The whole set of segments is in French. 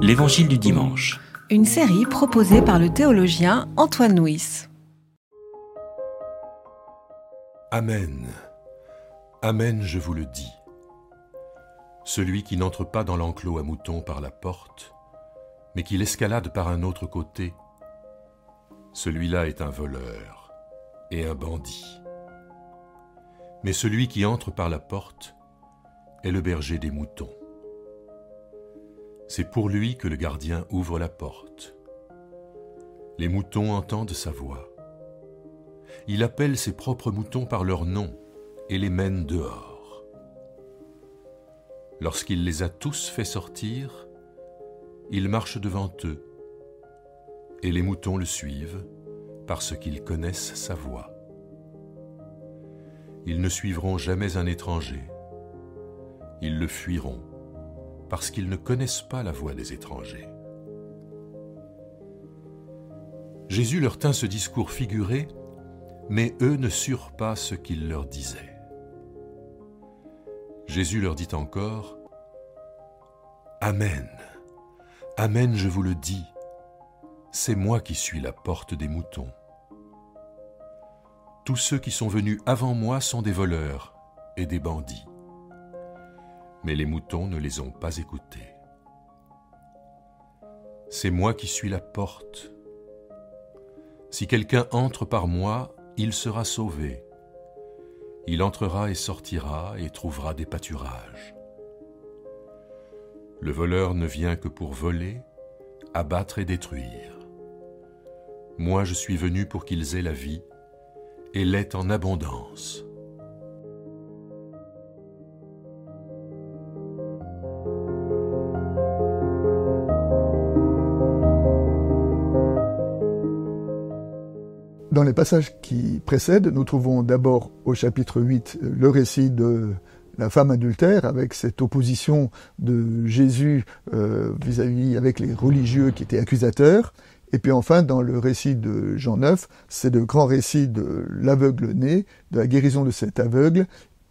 L'Évangile du dimanche. Une série proposée par le théologien Antoine Nuis. Amen. Amen, je vous le dis. Celui qui n'entre pas dans l'enclos à moutons par la porte, mais qui l'escalade par un autre côté, celui-là est un voleur et un bandit. Mais celui qui entre par la porte est le berger des moutons. C'est pour lui que le gardien ouvre la porte. Les moutons entendent sa voix. Il appelle ses propres moutons par leur nom et les mène dehors. Lorsqu'il les a tous fait sortir, il marche devant eux, et les moutons le suivent parce qu'ils connaissent sa voix. Ils ne suivront jamais un étranger, ils le fuiront parce qu'ils ne connaissent pas la voix des étrangers. Jésus leur tint ce discours figuré, mais eux ne surent pas ce qu'il leur disait. Jésus leur dit encore, Amen, Amen, je vous le dis, c'est moi qui suis la porte des moutons. Tous ceux qui sont venus avant moi sont des voleurs et des bandits mais les moutons ne les ont pas écoutés. C'est moi qui suis la porte. Si quelqu'un entre par moi, il sera sauvé. Il entrera et sortira et trouvera des pâturages. Le voleur ne vient que pour voler, abattre et détruire. Moi je suis venu pour qu'ils aient la vie, et l'aient en abondance. Dans les passages qui précèdent, nous trouvons d'abord au chapitre 8 le récit de la femme adultère avec cette opposition de Jésus euh, vis-à-vis avec les religieux qui étaient accusateurs. Et puis enfin, dans le récit de Jean 9, c'est le grand récit de l'aveugle né, de la guérison de cet aveugle,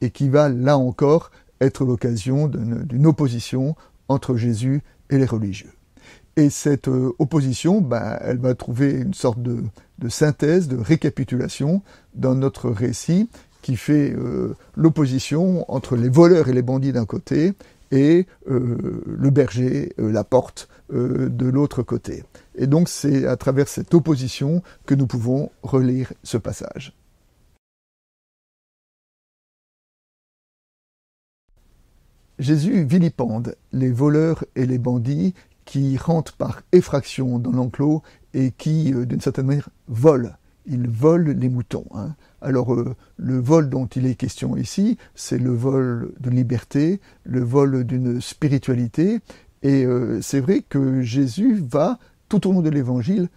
et qui va là encore être l'occasion d'une opposition entre Jésus et les religieux. Et cette euh, opposition, ben, elle va trouver une sorte de, synthèse, de récapitulation dans notre récit qui fait euh, l'opposition entre les voleurs et les bandits d'un côté et euh, le berger, la porte de l'autre côté. Et donc c'est à travers cette opposition que nous pouvons relire ce passage. Jésus vilipende les voleurs et les bandits qui rentrent par effraction dans l'enclos et qui, euh, d'une certaine manière, volent. Ils volent les moutons. Hein. Alors, euh, le vol dont il est question ici, c'est le vol de liberté, le vol d'une spiritualité. Et euh, c'est vrai que Jésus va, tout au long de l'Évangile,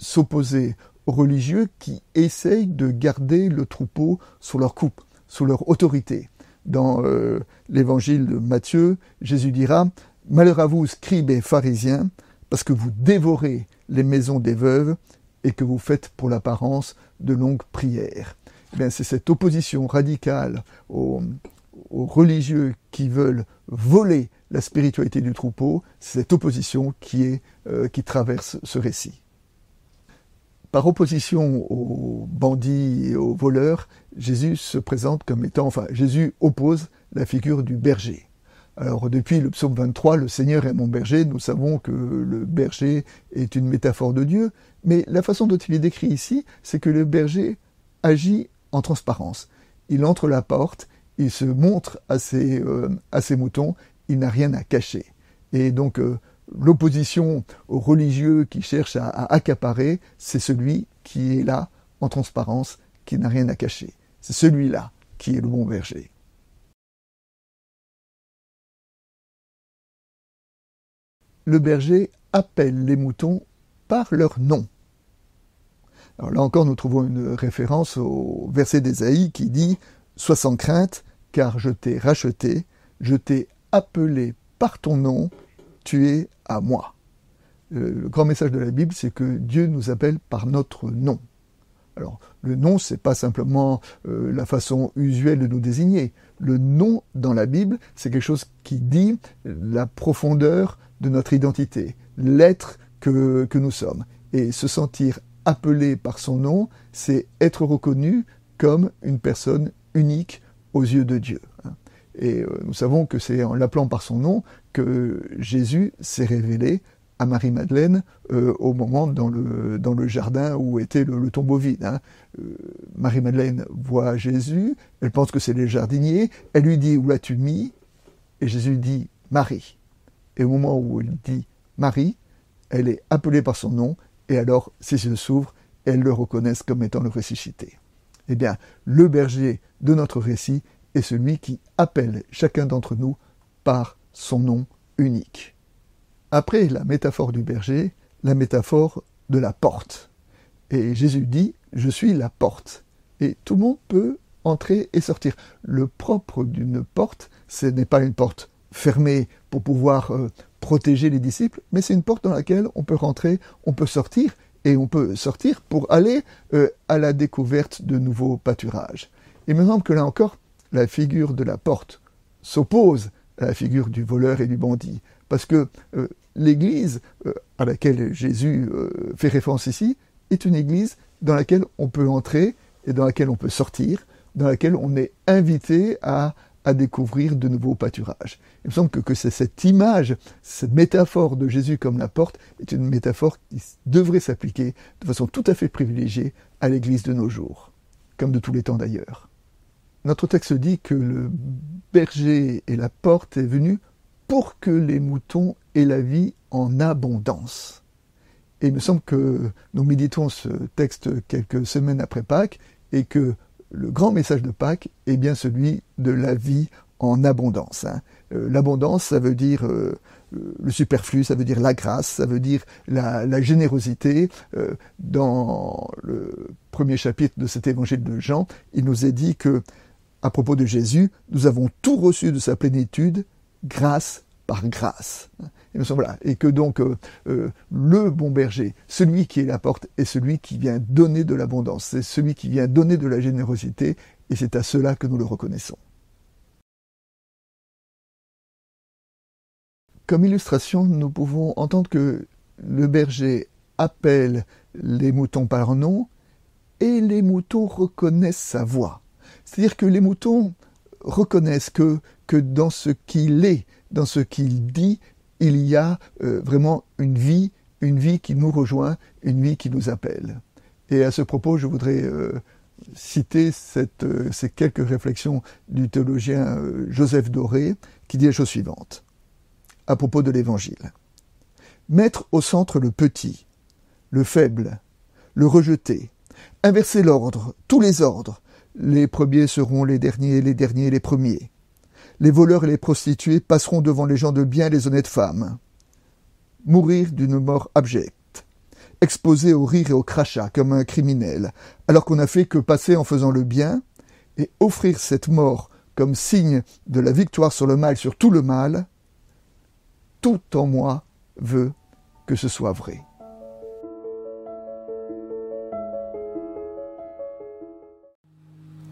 s'opposer aux religieux qui essayent de garder le troupeau sous leur coupe, sous leur autorité. Dans l'Évangile de Matthieu, Jésus dira Malheur à vous, scribes et pharisiens, parce que vous dévorez les maisons des veuves et que vous faites pour l'apparence de longues prières. Eh c'est cette opposition radicale aux, religieux qui veulent voler la spiritualité du troupeau, c'est cette opposition qui, euh, qui traverse ce récit. Par opposition aux bandits et aux voleurs, Jésus se présente comme étant, enfin, Jésus oppose la figure du berger. Alors depuis le psaume 23, le Seigneur est mon berger, nous savons que le berger est une métaphore de Dieu, mais la façon dont il est décrit ici, c'est que le berger agit en transparence. Il entre la porte, il se montre à ses, euh, moutons, il n'a rien à cacher. Et donc euh, l'opposition aux religieux qui cherchent à accaparer, c'est celui qui est là en transparence, qui n'a rien à cacher. C'est celui-là qui est le bon berger. Le berger appelle les moutons par leur nom. Alors là encore, nous trouvons une référence au verset d'Ésaïe qui dit Sois sans crainte, car je t'ai racheté, je t'ai appelé par ton nom, tu es à moi. Le grand message de la Bible, c'est que Dieu nous appelle par notre nom. Alors, le nom, c'est pas simplement euh, la façon usuelle de nous désigner. Le nom dans la Bible, c'est quelque chose qui dit la profondeur de notre identité, l'être que, que nous sommes. Et se sentir appelé par son nom, c'est être reconnu comme une personne unique aux yeux de Dieu. Hein. Et euh, nous savons que c'est en l'appelant par son nom que Jésus s'est révélé à Marie-Madeleine euh, au moment dans le, le jardin où était le, tombeau vide. Hein. Euh, Marie-Madeleine voit Jésus, elle pense que c'est les jardiniers, elle lui dit Où l'as-tu mis? Et Jésus dit Marie. Et au moment où elle dit Marie, elle est appelée par son nom, et alors ses yeux s'ouvrent, et elle le reconnaissent comme étant le ressuscité. Eh bien, le berger de notre récit est celui qui appelle chacun d'entre nous par son nom unique. Après la métaphore du berger, la métaphore de la porte. Et Jésus dit, je suis la porte. Et tout le monde peut entrer et sortir. Le propre d'une porte, ce n'est pas une porte fermée pour pouvoir euh, protéger les disciples, mais c'est une porte dans laquelle on peut rentrer, on peut sortir, et on peut sortir pour aller euh, à la découverte de nouveaux pâturages. Il me semble que là encore, la figure de la porte s'oppose à la figure du voleur et du bandit, parce que euh, l'Église euh, à laquelle Jésus fait référence ici est une Église dans laquelle on peut entrer et dans laquelle on peut sortir, dans laquelle on est invité à découvrir de nouveaux pâturages. Il me semble que, que cette image, cette métaphore de Jésus comme la porte, est une métaphore qui devrait s'appliquer de façon tout à fait privilégiée à l'Église de nos jours, comme de tous les temps d'ailleurs. Notre texte dit que le berger et la porte est venu pour que les moutons aient la vie en abondance. Et il me semble que nous méditons ce texte quelques semaines après Pâques et que le grand message de Pâques est bien celui de la vie en abondance. Hein. Euh, l'abondance, ça veut dire euh, le superflu, ça veut dire la grâce, ça veut dire la, générosité. Euh, dans le premier chapitre de cet évangile de Jean, il nous est dit que, à propos de Jésus, nous avons tout reçu de sa plénitude, grâce par grâce. Et que donc euh, euh, le bon berger, celui qui est la porte, est celui qui vient donner de l'abondance, c'est celui qui vient donner de la générosité, et c'est à cela que nous le reconnaissons. Comme illustration, nous pouvons entendre que le berger appelle les moutons par nom, et les moutons reconnaissent sa voix. C'est-à-dire que les moutons reconnaissent que, que dans ce qu'il est, dans ce qu'il dit, il y a euh, vraiment une vie, une vie qui nous rejoint, une vie qui nous appelle. Et à ce propos, je voudrais euh, citer euh, ces quelques réflexions du théologien Joseph Doré, qui dit la chose suivante, à propos de l'Évangile. Mettre au centre le petit, le faible, le rejeté, inverser l'ordre, tous les ordres, les premiers seront les derniers, les derniers les premiers les voleurs et les prostituées passeront devant les gens de bien et les honnêtes femmes. Mourir d'une mort abjecte, exposé au rire et au crachat comme un criminel, alors qu'on n'a fait que passer en faisant le bien, et offrir cette mort comme signe de la victoire sur le mal, sur tout le mal, tout en moi veut que ce soit vrai.